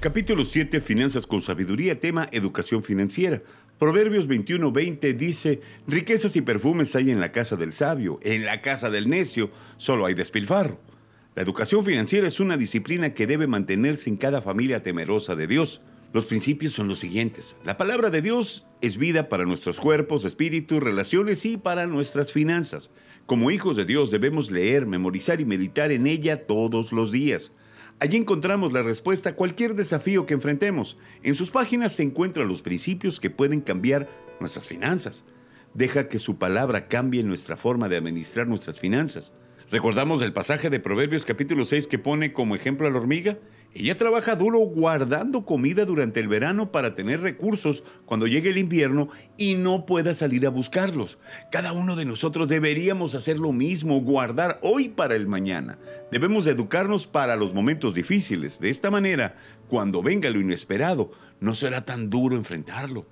Capítulo 7, Finanzas con Sabiduría, tema Educación Financiera. Proverbios 21-20 dice, riquezas y perfumes hay en la casa del sabio, en la casa del necio solo hay despilfarro. La educación financiera es una disciplina que debe mantenerse en cada familia temerosa de Dios. Los principios son los siguientes. La palabra de Dios es vida para nuestros cuerpos, espíritus, relaciones y para nuestras finanzas. Como hijos de Dios debemos leer, memorizar y meditar en ella todos los días. Allí encontramos la respuesta a cualquier desafío que enfrentemos. En sus páginas se encuentran los principios que pueden cambiar nuestras finanzas. Deja que su palabra cambie nuestra forma de administrar nuestras finanzas. Recordamos el pasaje de Proverbios capítulo 6 que pone como ejemplo a la hormiga. Ella trabaja duro guardando comida durante el verano para tener recursos cuando llegue el invierno y no pueda salir a buscarlos. Cada uno de nosotros deberíamos hacer lo mismo, guardar hoy para el mañana. Debemos educarnos para los momentos difíciles. De esta manera, cuando venga lo inesperado, no será tan duro enfrentarlo.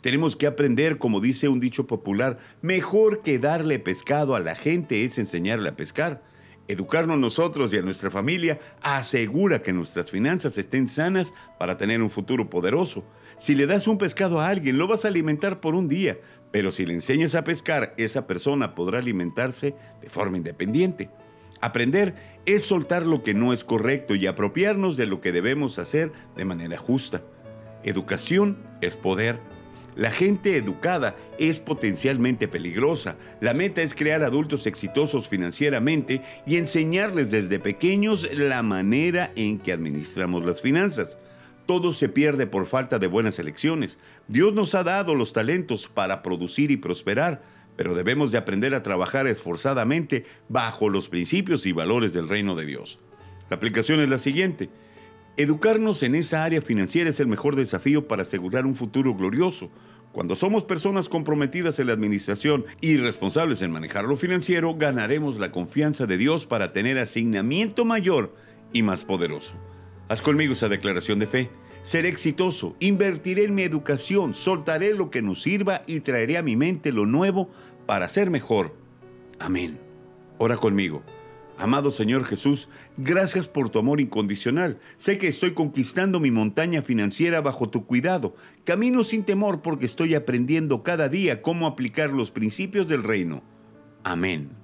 Tenemos que aprender, como dice un dicho popular, mejor que darle pescado a la gente es enseñarle a pescar. Educarnos nosotros y a nuestra familia asegura que nuestras finanzas estén sanas para tener un futuro poderoso. Si le das un pescado a alguien, lo vas a alimentar por un día, pero si le enseñas a pescar, esa persona podrá alimentarse de forma independiente. Aprender es soltar lo que no es correcto y apropiarnos de lo que debemos hacer de manera justa. Educación es poder la gente educada es potencialmente peligrosa. La meta es crear adultos exitosos financieramente y enseñarles desde pequeños la manera en que administramos las finanzas. Todo se pierde por falta de buenas elecciones. Dios nos ha dado los talentos para producir y prosperar, pero debemos de aprender a trabajar esforzadamente bajo los principios y valores del reino de Dios. La aplicación es la siguiente. Educarnos en esa área financiera es el mejor desafío para asegurar un futuro glorioso. Cuando somos personas comprometidas en la administración y responsables en manejar lo financiero, ganaremos la confianza de Dios para tener asignamiento mayor y más poderoso. Haz conmigo esa declaración de fe. Seré exitoso, invertiré en mi educación, soltaré lo que nos sirva y traeré a mi mente lo nuevo para ser mejor. Amén. Ora conmigo. Amado Señor Jesús, gracias por tu amor incondicional. Sé que estoy conquistando mi montaña financiera bajo tu cuidado. Camino sin temor porque estoy aprendiendo cada día cómo aplicar los principios del reino. Amén.